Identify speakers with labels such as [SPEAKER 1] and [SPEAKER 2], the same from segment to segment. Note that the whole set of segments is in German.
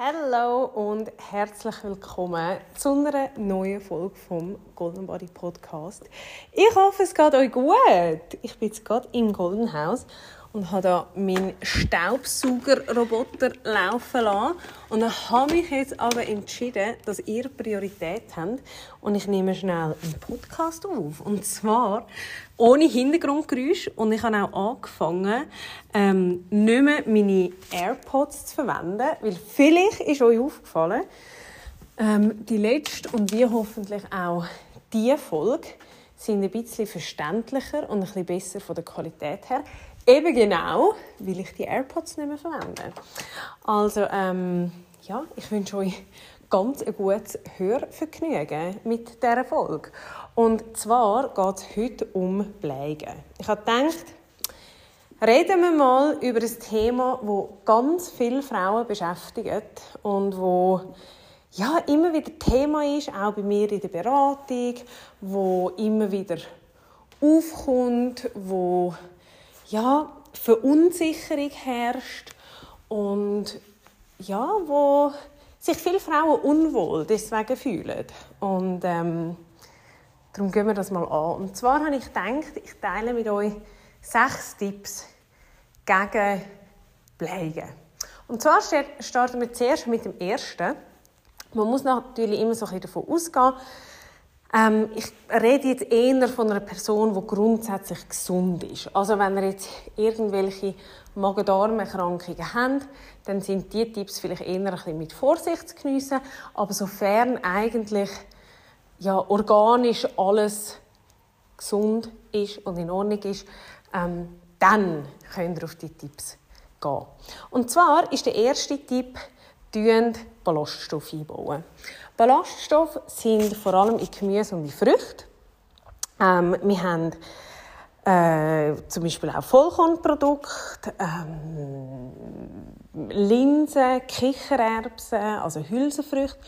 [SPEAKER 1] Hallo und herzlich willkommen zu einer neuen Folge vom Golden Body Podcast. Ich hoffe, es geht euch gut. Ich bin jetzt gerade im Golden House und habe da meinen Staubsaugerroboter laufen lassen. Und dann habe ich jetzt aber entschieden, dass ihr Priorität habt und ich nehme schnell einen Podcast auf. Und zwar ohne Hintergrundgeräusch. Und ich habe auch angefangen, ähm, nicht mehr meine AirPods zu verwenden, weil vielleicht ist euch aufgefallen, ähm, die letzte und wie hoffentlich auch die Folge sind ein bisschen verständlicher und ein bisschen besser von der Qualität her. Eben genau, weil ich die AirPods nicht mehr verwende. Also, ähm, ja, ich wünsche euch ganz ein gutes Hörvergnügen mit dieser Folge. Und zwar geht es heute um Bleigen. Ich habe gedacht, reden wir mal über ein Thema, das ganz viele Frauen beschäftigt und wo ja, immer wieder Thema ist, auch bei mir in der Beratung, wo immer wieder aufkommt, wo ja, Verunsicherung herrscht und ja, wo sich viele Frauen unwohl deswegen fühlen. Und ähm, darum gehen wir das mal an. Und zwar habe ich gedacht, ich teile mit euch sechs Tipps gegen Bleigen. Und zwar starten wir zuerst mit dem ersten. Man muss natürlich immer so ein bisschen davon ausgehen, ähm, ich rede jetzt eher von einer Person, die grundsätzlich gesund ist. Also wenn ihr jetzt irgendwelche Magen-Darm-Erkrankungen habt, dann sind diese Tipps vielleicht eher ein bisschen mit Vorsicht zu geniessen. Aber sofern eigentlich ja, organisch alles gesund ist und in Ordnung ist, ähm, dann könnt ihr auf die Tipps gehen. Und zwar ist der erste Tipp, Ballaststoffe einbauen. Ballaststoffe sind vor allem in Gemüse und in Früchten. Ähm, wir haben äh, zum Beispiel auch Vollkornprodukte, ähm, Linsen, Kichererbsen, also Hülsenfrüchte,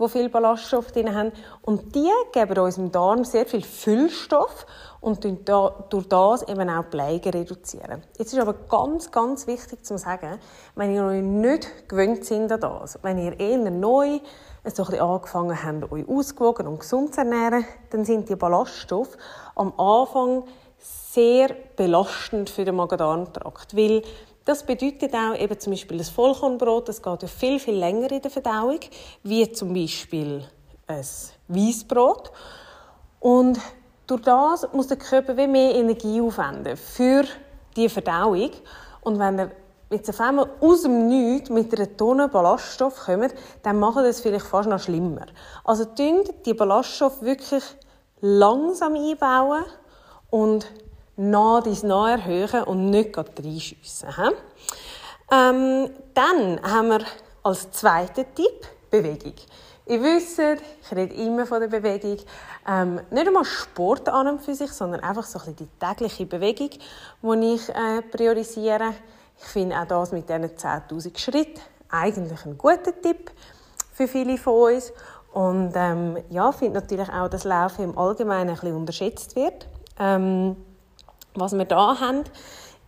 [SPEAKER 1] die viel Ballaststoffe drin haben. Und die geben unserem Darm sehr viel Füllstoff und durch das eben auch Bleigen reduzieren. Jetzt ist aber ganz, ganz wichtig zu sagen, wenn ihr euch nicht gewöhnt sind an das, wenn ihr eher neu so angefangen habt, euch ausgewogen und gesund zu ernähren, dann sind die Ballaststoffe am Anfang sehr belastend für den Magen-Darm-Trakt, weil das bedeutet auch eben zum Beispiel das Vollkornbrot, das geht ja viel, viel länger in der Verdauung, wie zum Beispiel ein Weissbrot. Und durch das muss der Körper wie mehr Energie aufwenden für die Verdauung. Und wenn er jetzt auf einmal aus dem Nichts mit einer Tonne Ballaststoff kommt, dann macht das vielleicht fast noch schlimmer. Also dünnt die Ballaststoffe wirklich langsam einbauen und nah dies nah erhöhen und nicht reinschiessen. Ähm, dann haben wir als zweiten Tipp Bewegung. Ihr wisst, ich rede immer von der Bewegung. Ähm, nicht einmal Sport an und für sich, sondern einfach so ein bisschen die tägliche Bewegung, die ich äh, priorisiere. Ich finde auch das mit diesen 10.000 Schritten eigentlich ein guter Tipp für viele von uns. Und ähm, ja, finde natürlich auch, dass Laufen im Allgemeinen ein bisschen unterschätzt wird. Ähm, was wir da haben,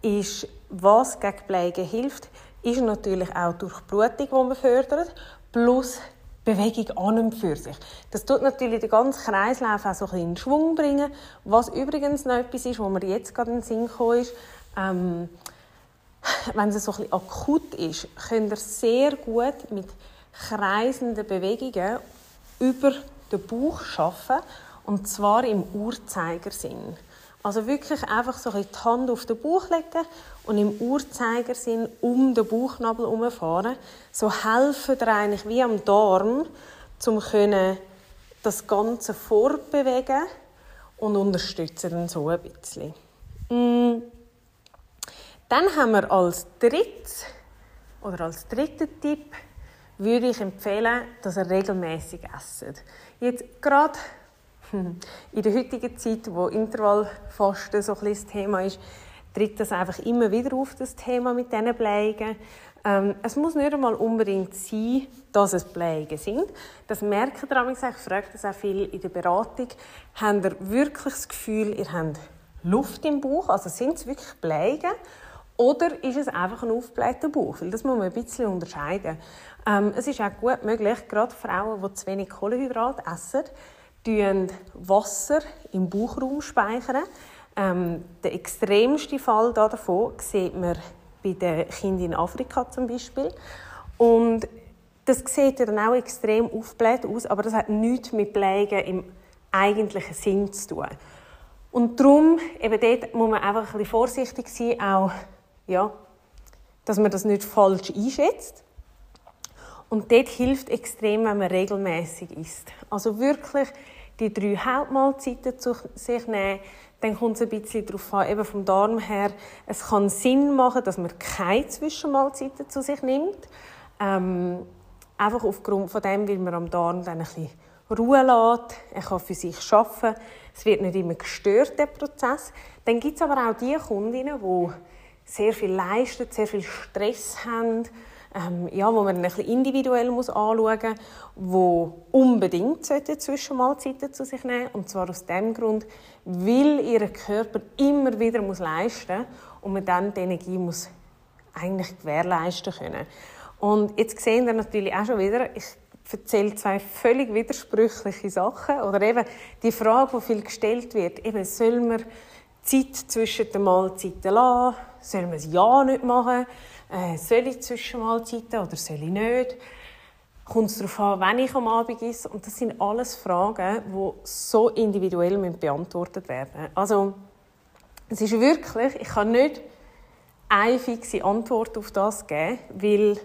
[SPEAKER 1] ist, was gegen Bleigen hilft, ist natürlich auch durch Blutung, die man fördert, plus Bewegung an und für sich. Das tut natürlich den ganzen Kreislauf auch so ein bisschen in Schwung bringen. Was übrigens noch etwas ist, wo mir jetzt gerade in den Sinn gekommen ist, ähm, wenn es so ein bisschen akut ist, könnt ihr sehr gut mit kreisenden Bewegungen über den Bauch arbeiten, und zwar im Uhrzeigersinn. Also wirklich einfach so ein die Hand auf den Bauch legen und im Uhrzeigersinn um den Bauchnabel herumfahren. So helfen dir eigentlich wie am Darm, um das Ganze vorbewegen und unterstützen dann so ein bisschen. Mm. Dann haben wir als drittes oder als dritten Tipp würde ich empfehlen, dass ihr regelmäßig esst. Jetzt gerade in der heutigen Zeit, wo Intervallfasten so ein das Thema ist, tritt das einfach immer wieder auf, das Thema mit diesen Bleigen. Ähm, es muss nicht einmal unbedingt sein, dass es Bleigen sind. Das merken ihr Ich frage das auch viel in der Beratung. Habt ihr wirklich das Gefühl, ihr habt Luft im Bauch? Also sind es wirklich Bleigen? Oder ist es einfach ein aufgeblähter Bauch? Weil das muss man ein bisschen unterscheiden. Ähm, es ist auch gut möglich, gerade Frauen, die zu wenig Kohlenhydrate essen, Wasser im Bauchraum speichern. Ähm, der extremste Fall davon sieht man bei den Kindern in Afrika zum Beispiel. Und das sieht dann auch extrem aufgebläht aus, aber das hat nichts mit Pflegen im eigentlichen Sinn zu tun. Und darum, eben dort muss man einfach ein bisschen vorsichtig sein, auch ja, dass man das nicht falsch einschätzt. Und dort hilft extrem, wenn man regelmäßig isst. Also wirklich die drei Hauptmahlzeiten zu sich nehmen. Dann kommt es ein bisschen darauf an, eben vom Darm her, es kann Sinn machen, dass man keine Zwischenmahlzeiten zu sich nimmt. Ähm, einfach aufgrund von dem, weil man am Darm dann ein bisschen Ruhe lässt. Er kann für sich arbeiten. Es wird nicht immer gestört, der Prozess. Dann gibt es aber auch die Kundinnen, die sehr viel leisten, sehr viel Stress haben, ähm, ja, wo man ein bisschen individuell muss anschauen muss, wo unbedingt Zwischenmahlzeiten zu sich nehmen Und zwar aus dem Grund, weil ihr Körper immer wieder muss leisten muss und man dann die Energie muss eigentlich gewährleisten können. Und jetzt sehen wir natürlich auch schon wieder, ich erzähle zwei völlig widersprüchliche Sachen. Oder eben die Frage, die viel gestellt wird, eben, soll man Zeit zwischen den Mahlzeiten lassen? Soll man es ja nicht machen? Äh, soll ich Zwischenmahlzeiten oder soll ich nicht? Kommt es darauf an, wenn ich am Abend esse? Und das sind alles Fragen, die so individuell beantwortet werden Also, es ist wirklich, ich kann nicht eine fixe Antwort auf das geben, weil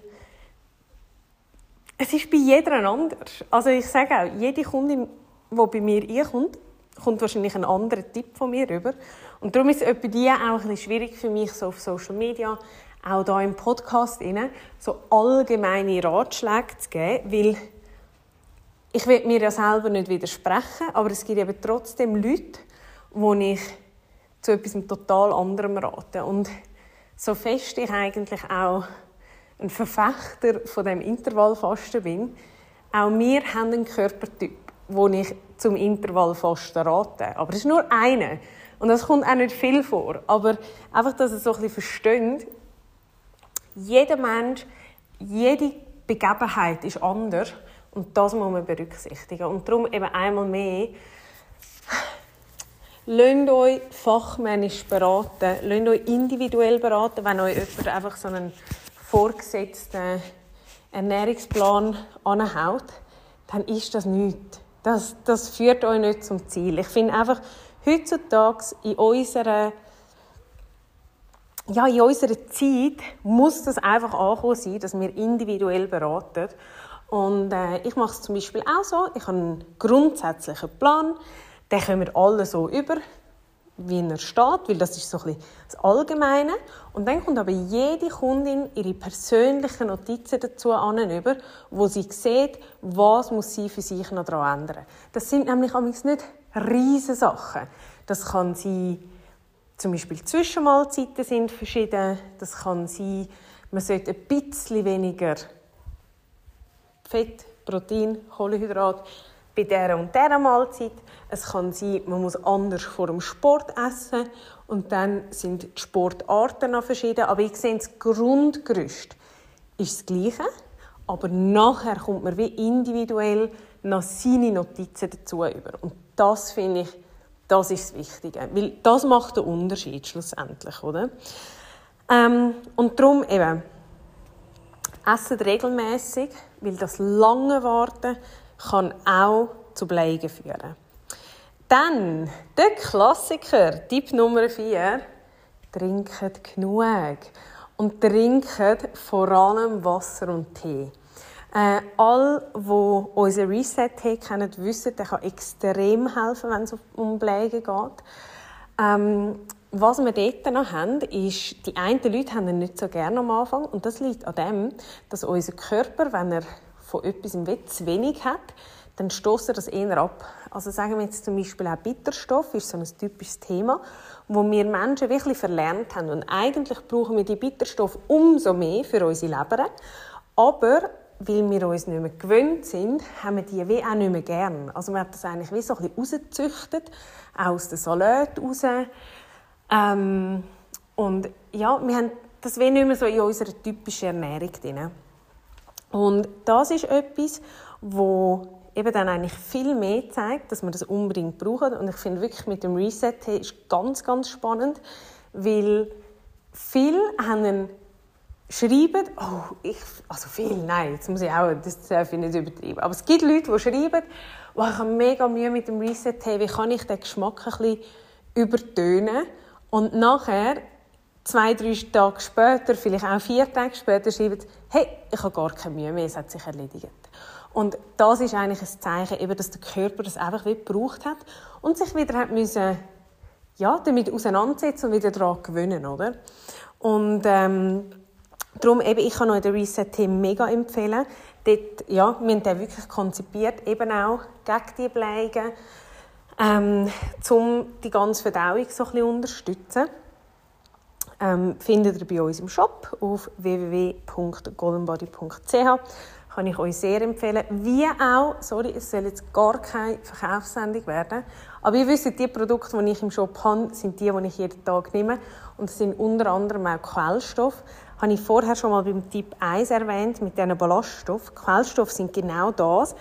[SPEAKER 1] es ist bei jeder anders. Also ich sage auch, jede Kundin, die bei mir einkommt, kommt wahrscheinlich ein anderer Tipp von mir rüber. Und darum ist es bei die auch ein bisschen schwierig für mich, so auf Social Media, auch hier im Podcast, so allgemeine Ratschläge zu geben, weil ich will mir ja selber nicht widersprechen, aber es gibt eben trotzdem Leute, wo ich zu etwas total anderem rate. Und so fest ich eigentlich auch ein Verfechter von dem Intervallfasten bin, auch wir haben einen Körpertyp, wo ich zum Intervallfasten rate. Aber es ist nur einer. Und das kommt auch nicht viel vor. Aber einfach, dass ihr so ein bisschen versteht, jeder Mensch, jede Begebenheit ist anders. Und das muss man berücksichtigen. Und darum eben einmal mehr, Lasst euch fachmännisch beraten, lasst euch individuell beraten, wenn euch jemand einfach so einen vorgesetzten Ernährungsplan anhaut, dann ist das nichts. Das, das führt euch nicht zum Ziel. Ich finde einfach, heutzutage in unserer, ja, in unserer Zeit muss das einfach angekommen sein, dass wir individuell beraten. Und äh, ich mache es zum Beispiel auch so. Ich habe einen grundsätzlichen Plan. Den können wir alle so über wie er steht, weil das ist so ein bisschen das Allgemeine. Und dann kommt aber jede Kundin ihre persönlichen Notizen dazu an, wo sie sieht, was muss sie für sich noch daran ändern. Das sind nämlich nicht riesige Sachen. Das kann sein, zum Beispiel Zwischenmahlzeiten sind verschieden. Das kann sein, man sollte ein bisschen weniger Fett, Protein, Kohlenhydrat bei dieser und dieser Mahlzeit. Es kann sein, man muss anders vor dem Sport essen und dann sind die Sportarten noch verschieden. Aber ich sehe, das Grundgerüst ist das Gleiche, aber nachher kommt man wie individuell noch seine Notizen dazu über. Und das finde ich, das ist das Wichtige, weil das macht den Unterschied schlussendlich, oder? Ähm, und darum eben, essen regelmäßig, weil das lange Warten kann auch zu Bleigen führen. Dann der Klassiker, Tipp Nummer 4. Trinket genug. Und trinket vor allem Wasser und Tee. Äh, alle, die unseren Reset-Tee kennen, wissen, der kann extrem helfen, wenn es um Blägen geht. Ähm, was wir dort noch haben, ist, die einen Leute haben ihn nicht so gerne am Anfang und das liegt an dem, dass unser Körper, wenn er von etwas im Wett zu wenig hat, dann stoßt er das eher ab. Also sagen wir jetzt zum Beispiel auch Bitterstoff, ist so ein typisches Thema, wo wir Menschen wirklich verlernt haben. Und eigentlich brauchen wir die Bitterstoff umso mehr für unsere Leber. Aber weil wir uns nicht mehr gewöhnt sind, haben wir die wie auch nicht mehr gern. Also man hat das eigentlich wie so ein bisschen rausgezüchtet, auch aus den Salat raus. Ähm, und ja, wir haben das wie nicht mehr so in unserer typischen Ernährung drin. Und das ist etwas, wo eben dann eigentlich viel mehr zeigt, dass man das unbedingt braucht. Und ich finde wirklich mit dem Reset ist ganz, ganz spannend, weil viele haben einen schreiben, oh, ich, also viel, nein, jetzt muss ich auch, das darf ich nicht übertreiben, aber es gibt Leute, die schreiben, oh, ich habe mega Mühe mit dem Reset, hey, wie kann ich den Geschmack ein bisschen übertönen und nachher, zwei, drei Tage später, vielleicht auch vier Tage später, schreiben hey, ich habe gar keine Mühe mehr, es hat sich erledigt. Und das ist eigentlich ein Zeichen, eben, dass der Körper das einfach wieder gebraucht hat und sich wieder hat müssen, ja, damit auseinandersetzen und wieder daran gewöhnen, oder? Und ähm, Darum eben, ich kann euch den Reset-Team mega empfehlen. Dort, ja, wir haben den wirklich konzipiert, eben auch gegen die Blägen, ähm, um die ganze Verdauung so ein bisschen unterstützen. Ähm, findet ihr bei uns im Shop auf www.goldenbody.ch kann ich euch sehr empfehlen. Wie auch, sorry, es soll jetzt gar keine Verkaufssendung werden, aber ihr wisst, die Produkte, die ich im Shop habe, sind die, die ich jeden Tag nehme. Und es sind unter anderem auch Quellstoffe. Habe ich vorher schon mal beim Tipp 1 erwähnt, mit diesen Ballaststoffen. Quellstoffe sind genau das.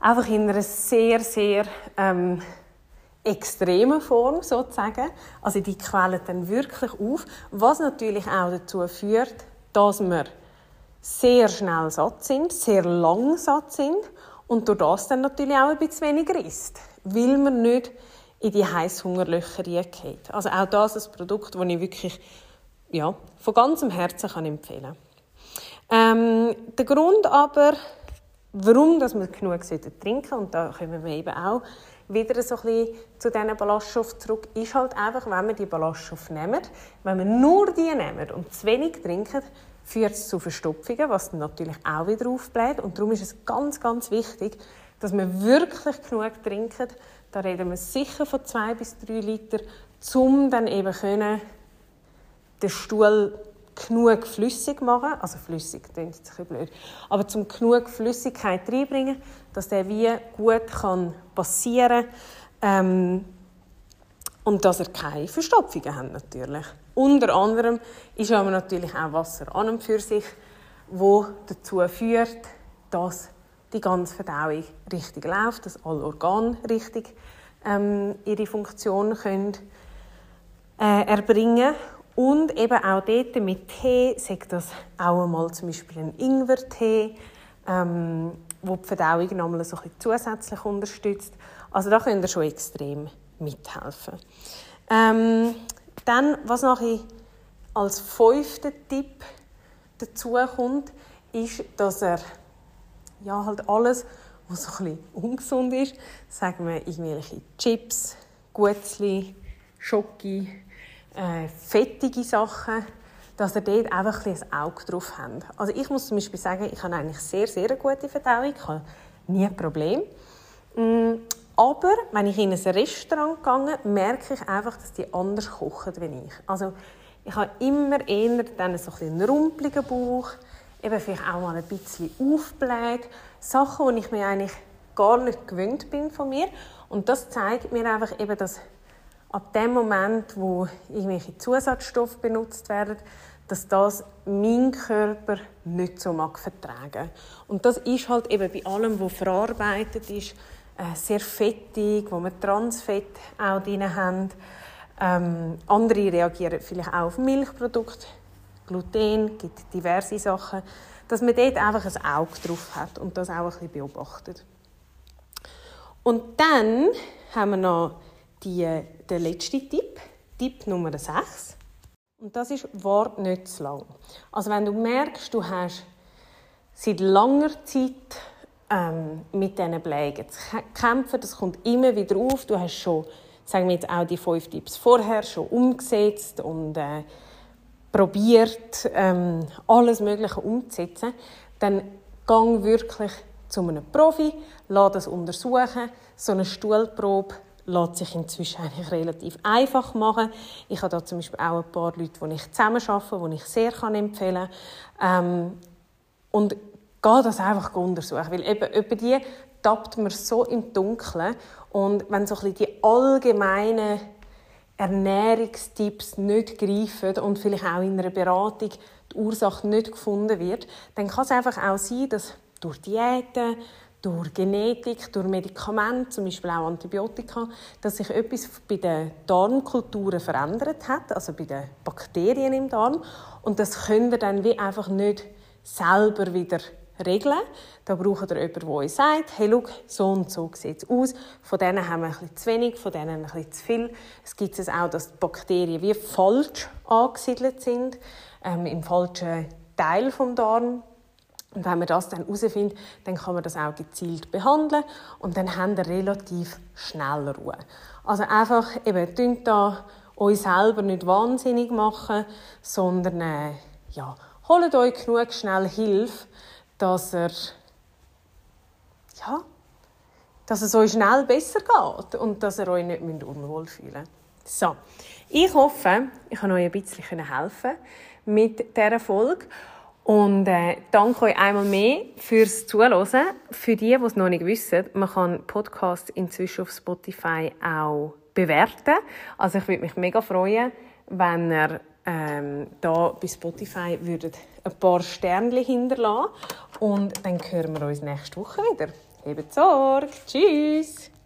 [SPEAKER 1] Einfach in einer sehr, sehr ähm, extremen Form sozusagen. Also die quellen dann wirklich auf, was natürlich auch dazu führt, dass wir sehr schnell satt sind, sehr lang satt sind und durch das dann natürlich auch ein bisschen weniger isst, weil man nicht in die Heißhungerlöcher reingeht. Also auch das ist ein Produkt, das ich wirklich ja, von ganzem Herzen kann empfehlen ähm, Der Grund aber, warum dass wir genug trinken und da kommen wir eben auch wieder so ein zu diesen Ballaststoffen zurück, ist halt einfach, wenn wir die Ballaststoffe nehmen, wenn wir nur die nehmen und zu wenig trinken, führt es zu Verstopfungen, was dann natürlich auch wieder aufbläht. Und darum ist es ganz, ganz wichtig, dass wir wirklich genug trinken. Da reden wir sicher von zwei bis drei Liter, um dann eben können, den Stuhl genug flüssig machen, also flüssig klingt jetzt ein blöd, aber zum genug Flüssigkeit reinbringen, dass der wie gut kann passieren ähm, und dass er keine Verstopfungen hat natürlich. Unter anderem ist aber natürlich auch Wasser an und für sich, wo dazu führt, dass die ganze Verdauung richtig läuft, dass alle Organe richtig ähm, ihre Funktion können, äh, erbringen und eben auch dort mit Tee, sagt das auch einmal zum Beispiel ein Ingwertee, ähm, wo die Verdauung nochmal so zusätzlich unterstützt. Also da könnt ihr schon extrem mithelfen. Ähm, dann, was nachher als fünfter Tipp dazu kommt, ist, dass er ja, halt alles, was so ein bisschen ungesund ist, sagen wir irgendwelche Chips, Gutzli, Schoki, äh, fettige Sachen, dass ihr dort einfach ein, ein Auge drauf habt. Also ich muss zum Beispiel sagen, ich habe eigentlich sehr, sehr eine gute Verdauung, ich habe nie ein Problem. Mm, aber wenn ich in ein Restaurant gehe, merke ich einfach, dass die anders kochen als ich. Also ich habe immer eher dann so ein einen rumpeligen Bauch, eben vielleicht auch mal ein bisschen aufbläht. Sachen, die ich mir eigentlich gar nicht gewöhnt bin von mir. Und das zeigt mir einfach eben, dass ab dem Moment, wo irgendwelche Zusatzstoffe benutzt werden, dass das mein Körper nicht so mag vertragen. Und das ist halt eben bei allem, was verarbeitet ist, äh, sehr fettig, wo wir Transfett auch drin haben. Ähm, andere reagieren vielleicht auch auf Milchprodukte, Gluten, gibt diverse Sachen, dass man dort einfach ein Auge drauf hat und das auch ein bisschen beobachtet. Und dann haben wir noch die, den letzten Tipp, Tipp Nummer 6. Und das ist, wart nicht zu lang. Also wenn du merkst, du hast seit langer Zeit ähm, mit diesen Blägen zu kämpfen, das kommt immer wieder auf, du hast schon sagen wir jetzt auch die fünf Tipps vorher schon umgesetzt und äh, probiert, ähm, alles Mögliche umzusetzen, dann gang wirklich zu einem Profi, lass das untersuchen. So eine Stuhlprobe lässt sich inzwischen eigentlich relativ einfach machen. Ich habe da zum Beispiel auch ein paar Leute, die ich zusammen arbeite, die ich sehr empfehlen kann. Ähm, und gehe das einfach untersuchen, weil eben, eben die tappt man so im Dunkeln und wenn so ein die allgemeinen Ernährungstipps nicht greifen und vielleicht auch in einer Beratung die Ursache nicht gefunden wird, dann kann es einfach auch sein, dass durch Diäten, durch Genetik, durch Medikamente, zum Beispiel auch Antibiotika, dass sich etwas bei den Darmkulturen verändert hat, also bei den Bakterien im Darm. Und das können wir dann wie einfach nicht selber wieder regeln. Da braucht ihr jemanden, der euch sagt, hey, schau, so und so sieht es aus. Von denen haben wir ein bisschen zu wenig, von denen ein bisschen zu viel. Es gibt es auch, dass die Bakterien wie falsch angesiedelt sind, ähm, im falschen Teil des Darms. Und wenn man das dann herausfindet, dann kann man das auch gezielt behandeln und dann haben wir relativ schnell Ruhe. Also einfach eben, da euch selber nicht wahnsinnig machen, sondern äh, ja, holt euch genug schnell Hilfe, dass er ja, dass es euch schnell besser geht und dass ihr euch nicht unwohl fühlen müsst. So, ich hoffe, ich kann euch ein bisschen helfen mit dieser Folge. Und äh, danke euch einmal mehr fürs Zuhören. Für die, die es noch nicht wissen, man kann Podcasts inzwischen auf Spotify auch bewerten. Also ich würde mich mega freuen, wenn ihr ähm, da bei Spotify würdet ein paar Sternchen hinterlassen und dann hören wir uns nächste Woche wieder. Hebt Sorge. Tschüss.